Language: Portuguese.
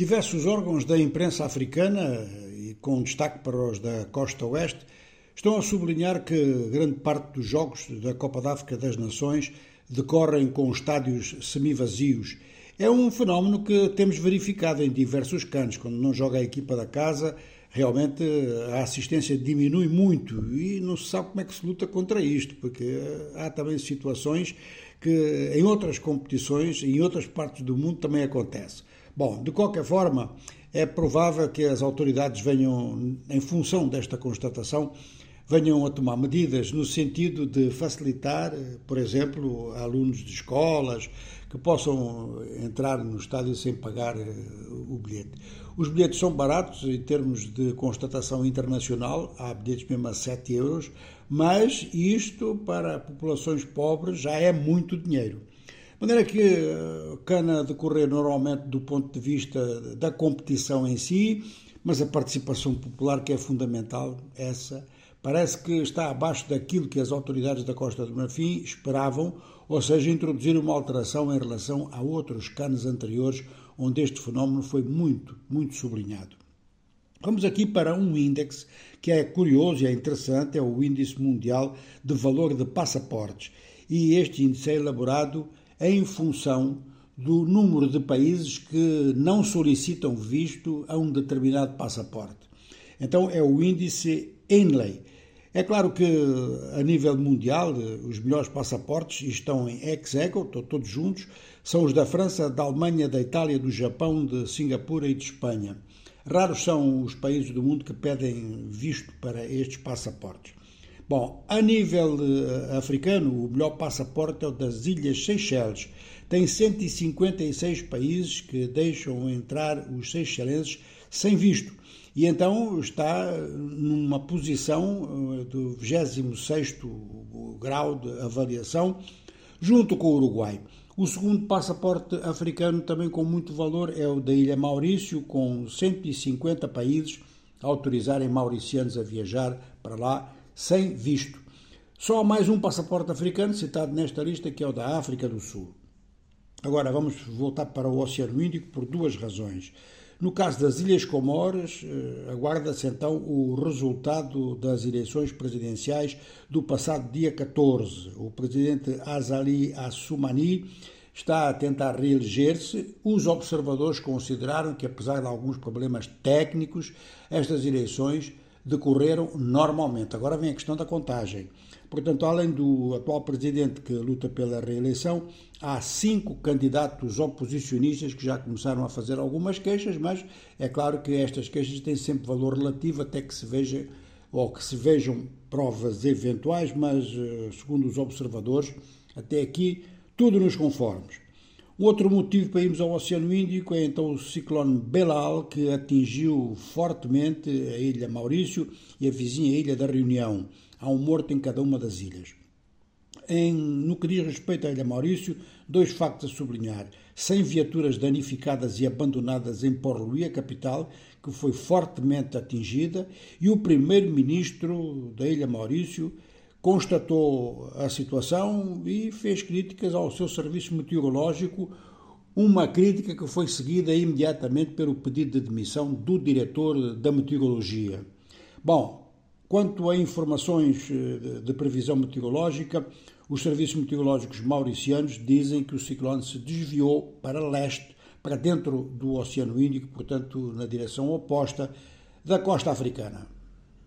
Diversos órgãos da imprensa africana, e com destaque para os da costa oeste, estão a sublinhar que grande parte dos jogos da Copa da África das Nações decorrem com estádios semivazios. É um fenómeno que temos verificado em diversos cantos. Quando não joga a equipa da casa, realmente a assistência diminui muito e não se sabe como é que se luta contra isto, porque há também situações que em outras competições, em outras partes do mundo também acontece. Bom, de qualquer forma, é provável que as autoridades venham, em função desta constatação, venham a tomar medidas no sentido de facilitar, por exemplo, alunos de escolas que possam entrar no estádio sem pagar eh, o bilhete. Os bilhetes são baratos em termos de constatação internacional, há bilhetes mesmo a 7 euros, mas isto para populações pobres já é muito dinheiro. De maneira que eh, cana decorrer normalmente do ponto de vista da competição em si, mas a participação popular que é fundamental, essa, parece que está abaixo daquilo que as autoridades da Costa do Marfim esperavam, ou seja, introduzir uma alteração em relação a outros canos anteriores, onde este fenómeno foi muito, muito sublinhado. Vamos aqui para um índice que é curioso e é interessante, é o Índice Mundial de Valor de Passaportes. E este índice é elaborado em função do número de países que não solicitam visto a um determinado passaporte. Então é o índice Ainley. É claro que a nível mundial os melhores passaportes estão em ex aequo, todos juntos, são os da França, da Alemanha, da Itália, do Japão, de Singapura e de Espanha. Raros são os países do mundo que pedem visto para estes passaportes. Bom, a nível uh, africano, o melhor passaporte é o das Ilhas Seychelles. Tem 156 países que deixam entrar os seychelenses sem visto. E então está numa posição uh, do 26º grau de avaliação, junto com o Uruguai. O segundo passaporte africano, também com muito valor, é o da Ilha Maurício, com 150 países autorizarem mauricianos a viajar para lá sem visto. Só mais um passaporte africano citado nesta lista, que é o da África do Sul. Agora vamos voltar para o Oceano Índico por duas razões. No caso das Ilhas Comores, eh, aguarda-se então o resultado das eleições presidenciais do passado dia 14. O presidente Azali Assoumani está a tentar reeleger-se. Os observadores consideraram que, apesar de alguns problemas técnicos, estas eleições decorreram normalmente. Agora vem a questão da contagem. Portanto, além do atual presidente que luta pela reeleição, há cinco candidatos oposicionistas que já começaram a fazer algumas queixas, mas é claro que estas queixas têm sempre valor relativo até que se veja ou que se vejam provas eventuais, mas eh, segundo os observadores, até aqui tudo nos conformes. Outro motivo para irmos ao Oceano Índico é então o ciclone Belal, que atingiu fortemente a ilha Maurício e a vizinha ilha da Reunião. Há um morto em cada uma das ilhas. Em, no que diz respeito à Ilha Maurício, dois factos a sublinhar. 100 viaturas danificadas e abandonadas em Port-Louis, a capital, que foi fortemente atingida, e o primeiro-ministro da Ilha Maurício, constatou a situação e fez críticas ao seu serviço meteorológico, uma crítica que foi seguida imediatamente pelo pedido de demissão do diretor da meteorologia. Bom, quanto a informações eh, de previsão meteorológica, os serviços meteorológicos mauricianos dizem que o ciclone se desviou para leste, para dentro do Oceano Índico, portanto, na direção oposta da costa africana.